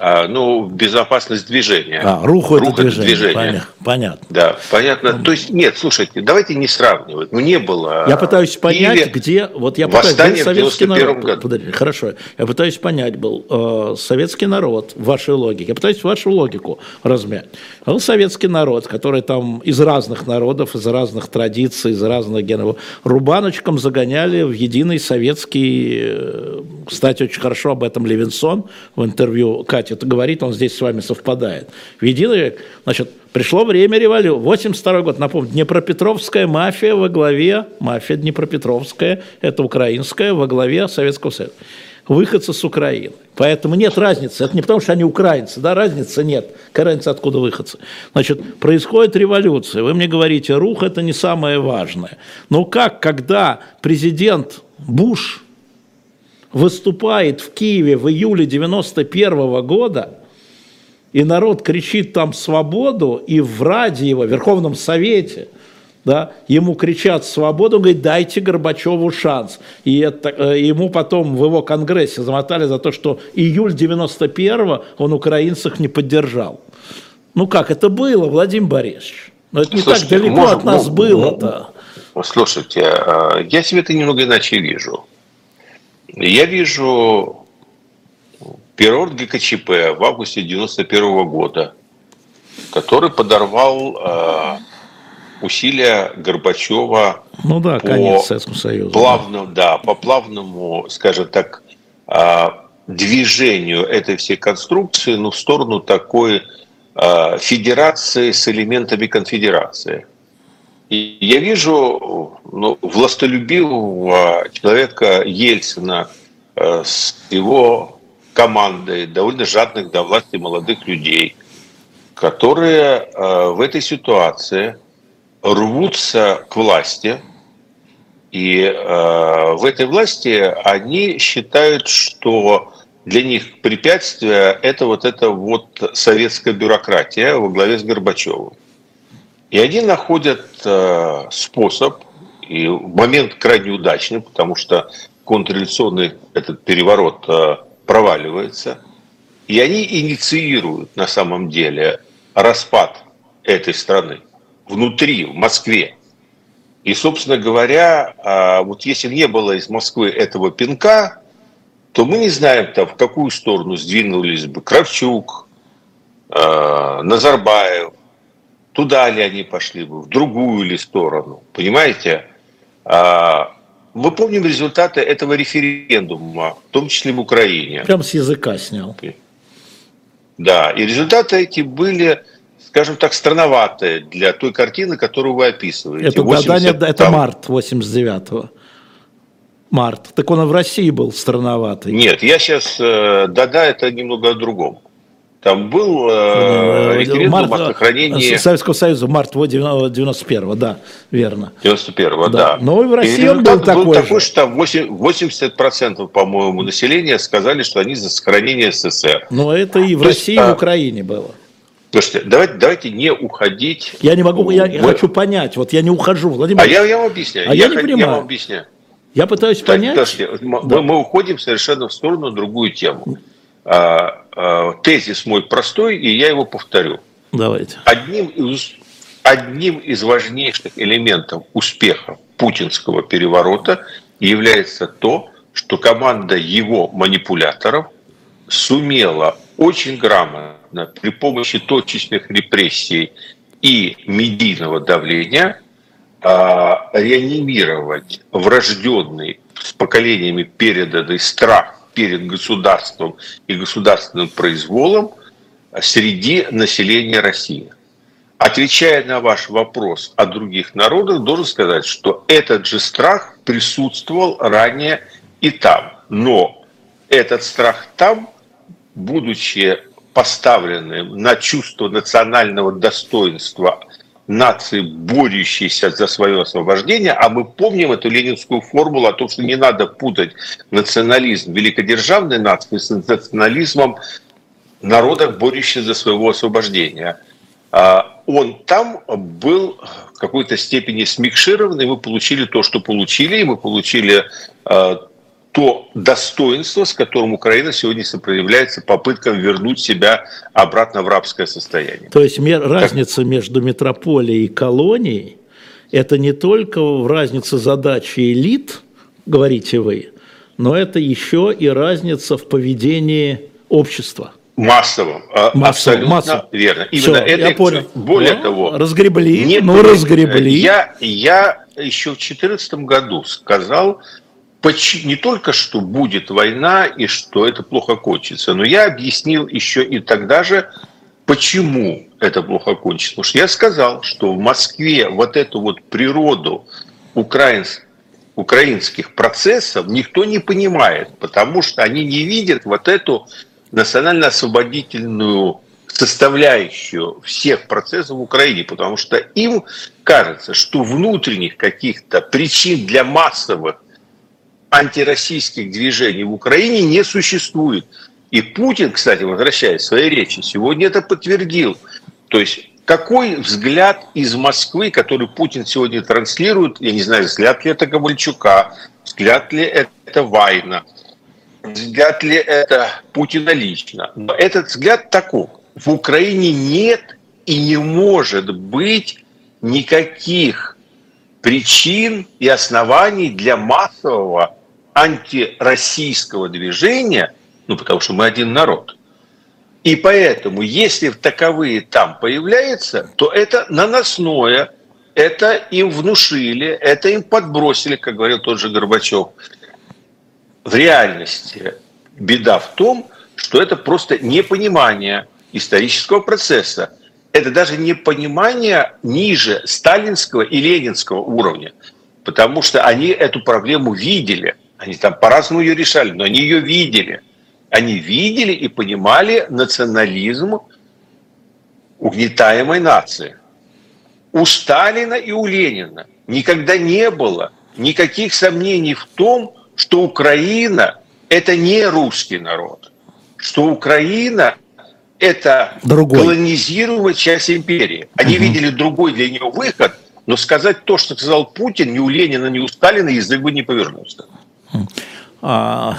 А, ну, безопасность движения. А, руху Рух это движение. движение. Понятно. Да, понятно. Ну, То есть, нет, слушайте, давайте не сравнивать. Ну, не было... Я пытаюсь понять, Киеве где... Вот я пытаюсь... Был советский народ. Году. Подожди, хорошо. Я пытаюсь понять, был э, советский народ в вашей логике. Я пытаюсь вашу логику размять. Был советский народ, который там из разных народов, из разных традиций, из разных генов, рубаночком загоняли в единый советский... Э, кстати, очень хорошо об этом Левинсон в интервью Кати это говорит, он здесь с вами совпадает. В единый, значит, пришло время революции. 82 год, напомню, Днепропетровская мафия во главе, мафия Днепропетровская, это украинская, во главе Советского Союза. Выходцы с Украины. Поэтому нет разницы. Это не потому, что они украинцы, да, разницы нет. Какая разница, откуда выходцы? Значит, происходит революция. Вы мне говорите, рух – это не самое важное. Но как, когда президент Буш выступает в Киеве в июле 91 года, и народ кричит там свободу, и в Раде его, в Верховном Совете, да, ему кричат свободу, говорит, дайте Горбачеву шанс. И это, э, ему потом в его конгрессе замотали за то, что июль 91-го он украинцев не поддержал. Ну как это было, Владимир Борисович? Но ну, это не слушайте, так далеко может, от нас ну, было-то. Ну, слушайте, а, я себе это немного иначе вижу. Я вижу пирот ГКЧП в августе 91 года, который подорвал э, усилия Горбачева ну да, по конец Советскому Союзу. Плавному, да, по плавному, скажем так, э, движению этой всей конструкции ну, в сторону такой э, федерации с элементами конфедерации. Я вижу ну, властолюбивого человека Ельцина э, с его командой довольно жадных до власти молодых людей, которые э, в этой ситуации рвутся к власти, и э, в этой власти они считают, что для них препятствие это вот эта вот советская бюрократия во главе с Горбачевым. И они находят э, способ, и момент крайне удачный, потому что контрреволюционный этот переворот э, проваливается, и они инициируют на самом деле распад этой страны внутри, в Москве. И, собственно говоря, э, вот если не было из Москвы этого пинка, то мы не знаем, там, в какую сторону сдвинулись бы Кравчук, Назарбаев, туда ли они пошли бы, в другую ли сторону. Понимаете? А, мы помним результаты этого референдума, в том числе в Украине. Прям с языка снял. Да, и результаты эти были скажем так, странноватое для той картины, которую вы описываете. Это, 80, да, это март 89-го. Март. Так он и в России был странноватый. Нет, я сейчас... Э, да-да, это немного о другом. Там был э, референдум март, о сохранении... Советского Союза, март 91-го, да, верно. 91-го, да. да. Но и в России и он был такой был такой, что там 80%, по-моему, населения сказали, что они за сохранение СССР. Но это и в То России, есть, и в Украине было. Слушайте, давайте, давайте не уходить. Я не могу, я в... хочу понять, вот я не ухожу, Владимир. А я, я вам объясняю. А я, я не понимаю. Я вам объясняю. Я пытаюсь так, понять. Подождите, да. мы, мы уходим совершенно в сторону другую тему. А, а, тезис мой простой, и я его повторю. Давайте. Одним из, одним из важнейших элементов успеха путинского переворота является то, что команда его манипуляторов сумела очень грамотно при помощи точечных репрессий и медийного давления а, реанимировать врожденный с поколениями переданный страх перед государством и государственным произволом среди населения России. Отвечая на ваш вопрос о других народах, должен сказать, что этот же страх присутствовал ранее и там. Но этот страх там, будучи поставленным на чувство национального достоинства нации, борющейся за свое освобождение, а мы помним эту ленинскую формулу о том, что не надо путать национализм великодержавной нации с национализмом народа, борющихся за своего освобождения. А, он там был в какой-то степени смикширован, мы получили то, что получили, и мы получили а, то достоинство, с которым Украина сегодня сопротивляется попыткам вернуть себя обратно в рабское состояние. То есть мер, разница между метрополией и колонией – это не только в разнице задачи элит, говорите вы, но это еще и разница в поведении общества. Массовом, а, массовом абсолютно верно. Именно Все, это, я понял. Более ну, того, разгребли, нет, ну разгребли. Я, я еще в 2014 году сказал, не только что будет война и что это плохо кончится, но я объяснил еще и тогда же, почему это плохо кончится. Потому что я сказал, что в Москве вот эту вот природу украинских украинских процессов никто не понимает, потому что они не видят вот эту национально-освободительную составляющую всех процессов в Украине, потому что им кажется, что внутренних каких-то причин для массовых антироссийских движений в Украине не существует. И Путин, кстати, возвращаясь к своей речи, сегодня это подтвердил. То есть какой взгляд из Москвы, который Путин сегодня транслирует, я не знаю, взгляд ли это Ковальчука, взгляд ли это Вайна, взгляд ли это Путина лично. Но этот взгляд таков. В Украине нет и не может быть никаких причин и оснований для массового антироссийского движения, ну, потому что мы один народ. И поэтому, если таковые там появляются, то это наносное, это им внушили, это им подбросили, как говорил тот же Горбачев. В реальности беда в том, что это просто непонимание исторического процесса. Это даже непонимание ниже сталинского и ленинского уровня, потому что они эту проблему видели – они там по-разному ее решали, но они ее видели. Они видели и понимали национализм угнетаемой нации. У Сталина и у Ленина никогда не было никаких сомнений в том, что Украина – это не русский народ, что Украина – это другой. колонизируемая часть империи. Они угу. видели другой для нее выход, но сказать то, что сказал Путин, ни у Ленина, ни у Сталина язык бы не повернулся. А,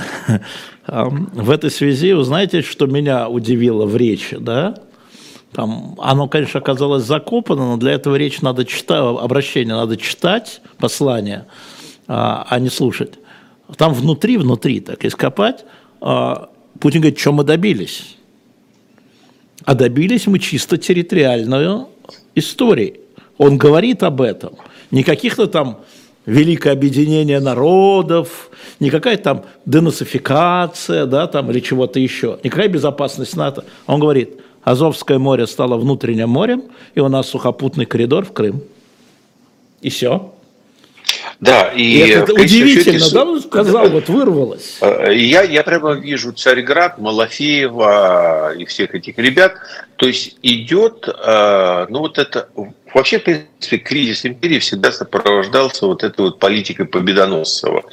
а, в этой связи, вы знаете, что меня удивило в речи, да? Там, оно, конечно, оказалось закопано, но для этого речь надо читать, обращение надо читать, послание, а, а не слушать. Там внутри, внутри так ископать, а, Путин говорит, что мы добились. А добились мы чисто территориальную истории. Он говорит об этом. Не каких-то там великое объединение народов, никакая там денацификация, да, там, или чего-то еще, никакая безопасность НАТО. Он говорит, Азовское море стало внутренним морем, и у нас сухопутный коридор в Крым. И все. Да, и, и это удивительно, счете, да, он сказал, вот вырвалось. Э, я, я прямо вижу Царьград, Малафеева и всех этих ребят. То есть идет, э, ну вот это, вообще, в принципе, кризис империи всегда сопровождался вот этой вот политикой Победоносцева.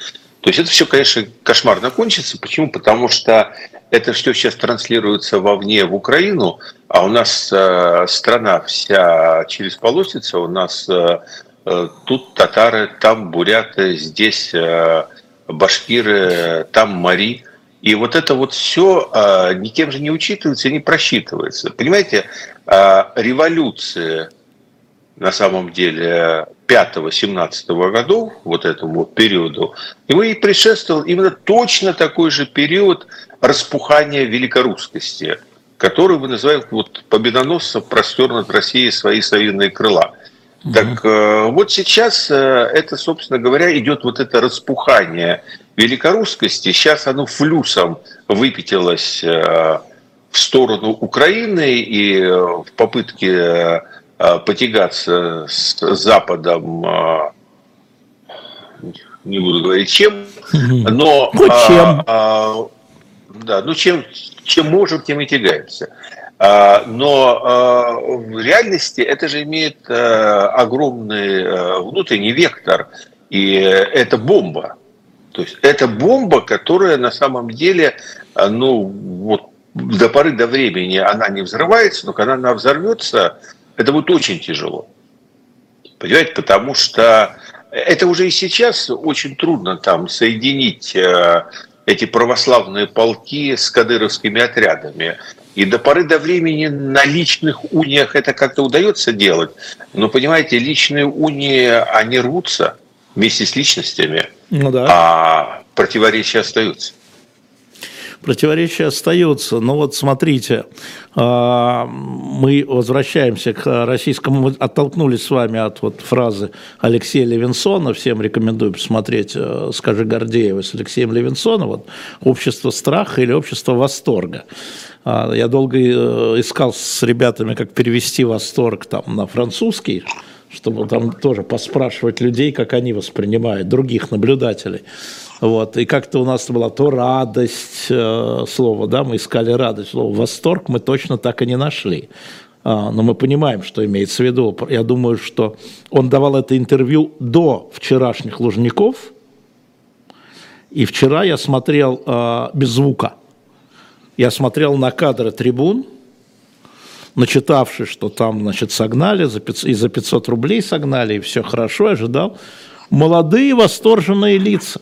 То есть это все, конечно, кошмарно кончится. Почему? Потому что это все сейчас транслируется вовне в Украину, а у нас э, страна вся через полосица, у нас э, э, тут татары, там буряты, здесь э, башкиры, там мари. И вот это вот все э, никем же не учитывается и не просчитывается. Понимаете, э, революция на самом деле 5-17 годов, вот этому вот периоду, ему и предшествовал именно точно такой же период распухания великорусскости, который вы называете вот победоносцев простер над Россией свои совиные крыла. Угу. Так э, вот сейчас э, это, собственно говоря, идет вот это распухание великорусскости. Сейчас оно флюсом выпятилось э, в сторону Украины и в попытке потягаться с Западом, э, не буду говорить чем, но... Ну, чем? А, да, ну чем, чем можем, тем и тягаемся. А, но в реальности это же имеет огромный внутренний вектор, и это бомба. То есть это бомба, которая на самом деле, ну вот до поры до времени она не взрывается, но когда она взорвется, это будет очень тяжело. Понимаете, потому что это уже и сейчас очень трудно там соединить э, эти православные полки с кадыровскими отрядами. И до поры до времени на личных униях это как-то удается делать. Но, понимаете, личные унии, они рвутся вместе с личностями, ну да. а противоречия остаются противоречия остаются. Но вот смотрите, а, мы возвращаемся к российскому, мы оттолкнулись с вами от вот фразы Алексея Левинсона, всем рекомендую посмотреть э, «Скажи Гордеева» с Алексеем Левинсоном, вот «Общество страха» или «Общество восторга». А, я долго э, искал с ребятами, как перевести восторг там на французский, чтобы там тоже поспрашивать людей, как они воспринимают, других наблюдателей. Вот. И как-то у нас была то радость э, слово, да, мы искали радость, слово восторг мы точно так и не нашли. А, но мы понимаем, что имеется в виду. Я думаю, что он давал это интервью до вчерашних Лужников. И вчера я смотрел э, без звука. Я смотрел на кадры трибун, начитавшись, что там, значит, согнали, за 500, и за 500 рублей согнали, и все хорошо, ожидал. Молодые восторженные лица.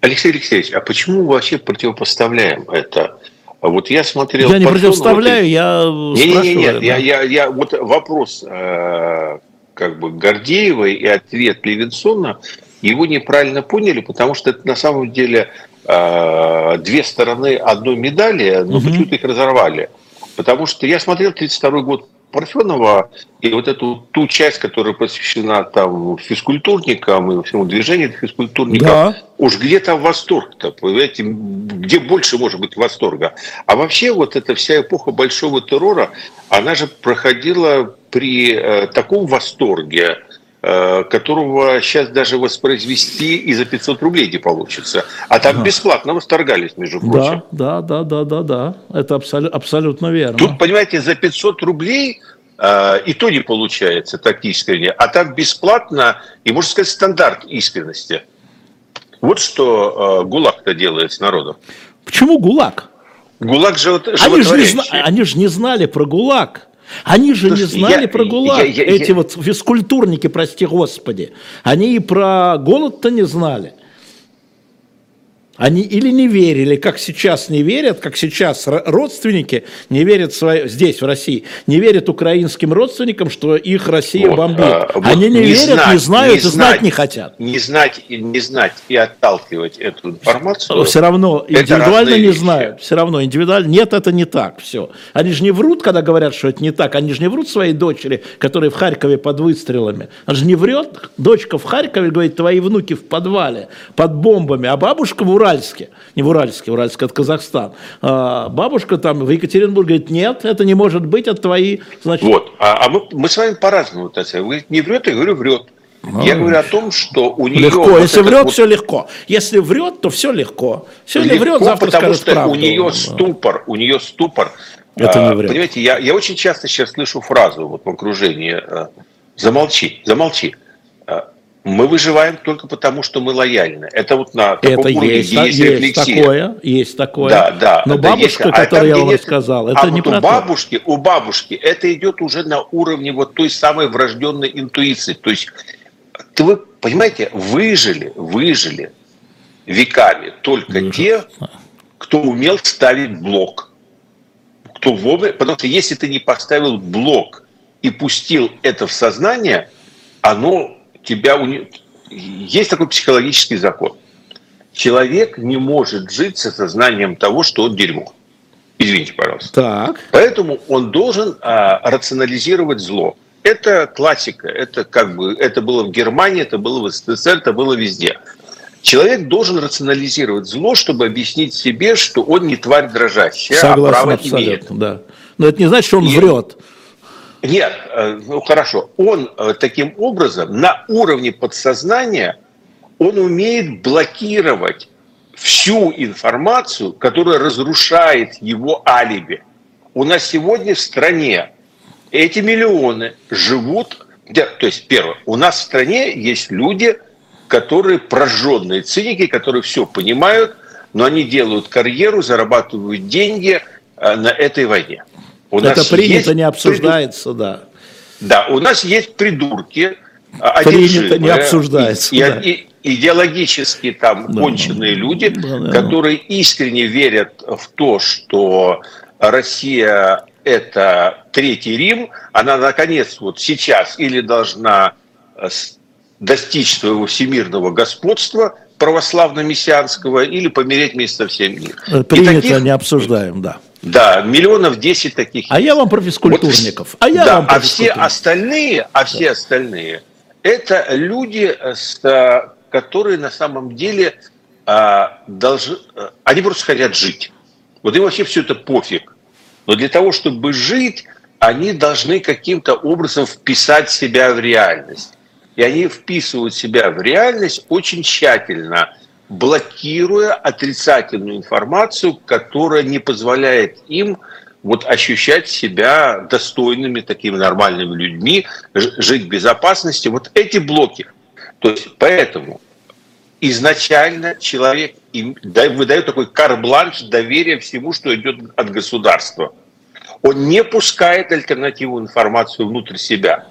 Алексей Алексеевич, а почему мы вообще противопоставляем это? Вот я смотрел... Я не противопоставляю, вот, я не, спрашиваю. Нет, нет, да. я, я, я, вот вопрос э, как бы Гордеевой и ответ Левинсона, его неправильно поняли, потому что это на самом деле э, две стороны одной медали, но угу. почему-то их разорвали. Потому что я смотрел 32 год Парфенова и вот эту ту часть, которая посвящена там физкультурникам и всему движению физкультурников, да. уж где там восторг-то, понимаете, где больше может быть восторга. А вообще вот эта вся эпоха большого террора, она же проходила при э, таком восторге, которого сейчас даже воспроизвести и за 500 рублей не получится. А там ага. бесплатно восторгались, между прочим. Да, да, да, да, да, да. Это абсолютно, абсолютно верно. Тут, понимаете, за 500 рублей э, и то не получается так искренне. А так бесплатно и, можно сказать, стандарт искренности. Вот что э, ГУЛАГ-то делает с народом. Почему ГУЛАГ? ГУЛАГ же они же, не, они же не знали про ГУЛАГ. Они же Слушайте, не знали я, про ГУЛАГ. Я, я, Эти я... вот физкультурники, прости господи. Они и про голод-то не знали. Они или не верили, как сейчас не верят, как сейчас родственники не верят свои, здесь, в России, не верят украинским родственникам, что их Россия вот, бомбит. А, вот Они не, не верят, знать, не знают не и знать, знать не хотят. Не знать, и не знать и отталкивать эту информацию. Все равно индивидуально не вещи. знают. Все равно индивидуально. Нет, это не так. Все. Они же не врут, когда говорят, что это не так. Они же не врут своей дочери, которая в Харькове под выстрелами. Она же не врет. Дочка в Харькове говорит, твои внуки в подвале под бомбами, а бабушка в Урале Уральске, не в Уральске, Уральск это Казахстан. А бабушка там в Екатеринбурге говорит, нет, это не может быть, от твои, значит... Вот, а, а мы, мы с вами по-разному, Вы говорите, не врет, я говорю, врет. А, я говорю о том, что у нее... Легко, вот если врет, вот... все легко. Если врет, то все легко. Сегодня легко, врет, завтра потому что правду. у нее ступор, у нее ступор. Это не а, врет. Понимаете, я, я очень часто сейчас слышу фразу вот в окружении а, «замолчи, замолчи» мы выживаем только потому, что мы лояльны. Это вот на таком это уровне, есть, есть, есть такое, есть такое. Да, да. Но бабушка, есть, которую а я вам нет, сказал, это а не вот про у бабушки, у бабушки это идет уже на уровне вот той самой врожденной интуиции. То есть, вы понимаете, выжили, выжили веками только Выжил. те, кто умел ставить блок. Кто вовремя, потому что если ты не поставил блок и пустил это в сознание, оно тебя... Есть такой психологический закон. Человек не может жить с осознанием того, что он дерьмо. Извините, пожалуйста. Так. Поэтому он должен а, рационализировать зло. Это классика. Это как бы это было в Германии, это было в СССР, это было везде. Человек должен рационализировать зло, чтобы объяснить себе, что он не тварь дрожащая, а Согласен, а право абсолютно, имеет. Да. Но это не значит, что он И... врет. Нет, э, ну хорошо. Он э, таким образом на уровне подсознания он умеет блокировать всю информацию, которая разрушает его алиби. У нас сегодня в стране эти миллионы живут, то есть первое, у нас в стране есть люди, которые прожженные циники, которые все понимают, но они делают карьеру, зарабатывают деньги э, на этой войне. У Это нас принято, есть не обсуждается, приду... да. Да, у нас есть придурки, а, Принято, не обсуждается. И, да. и, идеологически там да, конченые да, люди, да, да. которые искренне верят в то, что Россия это Третий Рим, она наконец вот сейчас или должна э, достичь своего всемирного господства православно-мессианского или помереть вместе со всем миром. Принято, таких... не обсуждаем, да. Да, миллионов 10 таких. А есть. я вам про физкультурников. Вот, а я да, вам про а все остальные, а все остальные, это люди, с, которые на самом деле а, должны, они просто хотят жить. Вот им вообще все это пофиг. Но для того, чтобы жить, они должны каким-то образом вписать себя в реальность. И они вписывают себя в реальность очень тщательно – блокируя отрицательную информацию, которая не позволяет им вот ощущать себя достойными, такими нормальными людьми, жить в безопасности. Вот эти блоки. То есть поэтому изначально человек выдает такой карбланш доверия всему, что идет от государства. Он не пускает альтернативную информацию внутрь себя.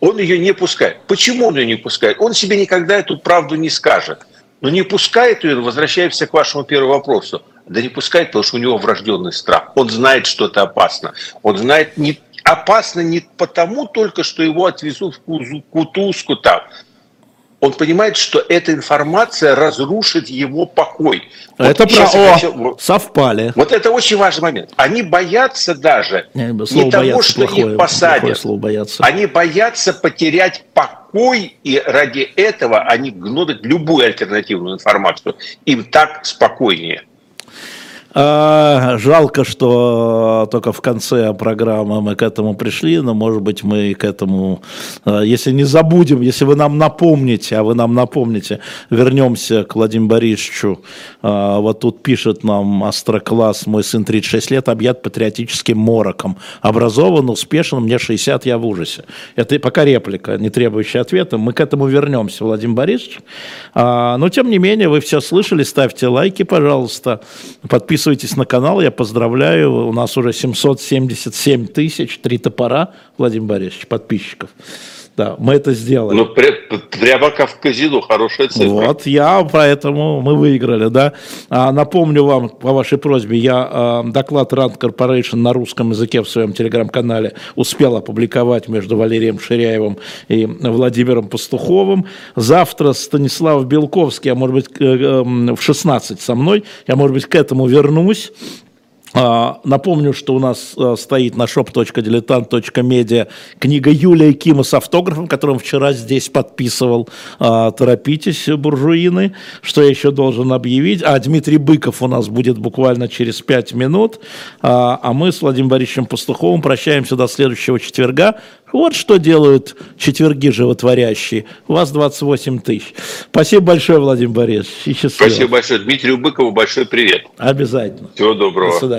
Он ее не пускает. Почему он ее не пускает? Он себе никогда эту правду не скажет. Но не пускает ее, возвращаемся к вашему первому вопросу, да не пускает, потому что у него врожденный страх. Он знает, что это опасно. Он знает, не, опасно не потому только, что его отвезут в кутузку там, он понимает, что эта информация разрушит его покой. Это вот про О, хочу... совпали. Вот это очень важный момент. Они боятся даже не, не того, что плохое, их посадят. Слово боятся. Они боятся потерять покой, и ради этого они гнут любую альтернативную информацию. Им так спокойнее. А, жалко, что только в конце программы мы к этому пришли, но, может быть, мы к этому, а, если не забудем, если вы нам напомните, а вы нам напомните, вернемся к Владимиру Борисовичу. А, вот тут пишет нам Астрокласс, мой сын 36 лет, объят патриотическим мороком. Образован, успешен, мне 60, я в ужасе. Это пока реплика, не требующая ответа. Мы к этому вернемся, Владимир Борисович. Но, тем не менее, вы все слышали, ставьте лайки, пожалуйста, подписывайтесь Подписывайтесь на канал, я поздравляю. У нас уже 777 тысяч, три топора, Владимир Борисович, подписчиков. Да, мы это сделали. Ну, прямо как в казино, хорошая цифра. Вот, я, поэтому мы выиграли, да. А, напомню вам, по вашей просьбе, я а, доклад Rand Corporation на русском языке в своем телеграм-канале успел опубликовать между Валерием Ширяевым и Владимиром Пастуховым. Завтра Станислав Белковский, а может быть, э, э, в 16 со мной, я, может быть, к этому вернусь напомню, что у нас а, стоит на shop.diletant.media книга Юлия Кима с автографом, которым вчера здесь подписывал. А, торопитесь, буржуины. Что я еще должен объявить? А, Дмитрий Быков у нас будет буквально через пять минут. А мы с Владимиром Борисовичем Пастуховым прощаемся до следующего четверга. Вот что делают четверги животворящие. У вас 28 тысяч. Спасибо большое, Владимир Борисович. Спасибо большое. Дмитрию Быкову большой привет. Обязательно. Всего доброго. До свидания.